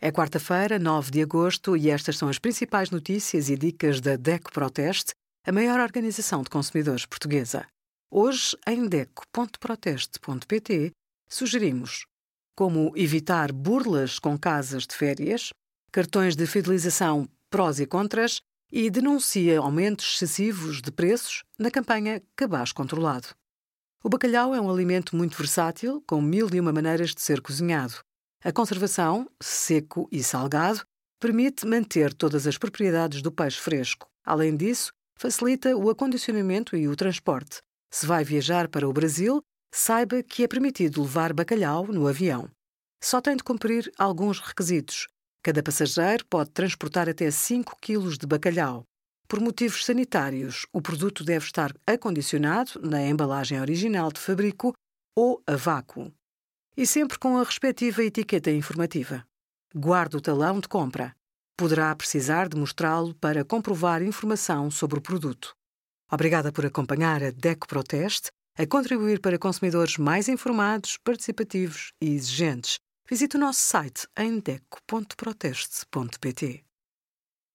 É quarta-feira, 9 de agosto, e estas são as principais notícias e dicas da DECO Proteste, a maior organização de consumidores portuguesa. Hoje, em DECO.proteste.pt, sugerimos como evitar burlas com casas de férias, cartões de fidelização prós e contras e denuncia aumentos excessivos de preços na campanha Cabaz Controlado. O bacalhau é um alimento muito versátil, com mil e uma maneiras de ser cozinhado. A conservação, seco e salgado, permite manter todas as propriedades do peixe fresco. Além disso, facilita o acondicionamento e o transporte. Se vai viajar para o Brasil, saiba que é permitido levar bacalhau no avião. Só tem de cumprir alguns requisitos. Cada passageiro pode transportar até 5 kg de bacalhau. Por motivos sanitários, o produto deve estar acondicionado na embalagem original de fabrico ou a vácuo e sempre com a respectiva etiqueta informativa. Guarde o talão de compra. Poderá precisar de mostrá-lo para comprovar informação sobre o produto. Obrigada por acompanhar a DECO Proteste a contribuir para consumidores mais informados, participativos e exigentes. Visite o nosso site em deco.proteste.pt.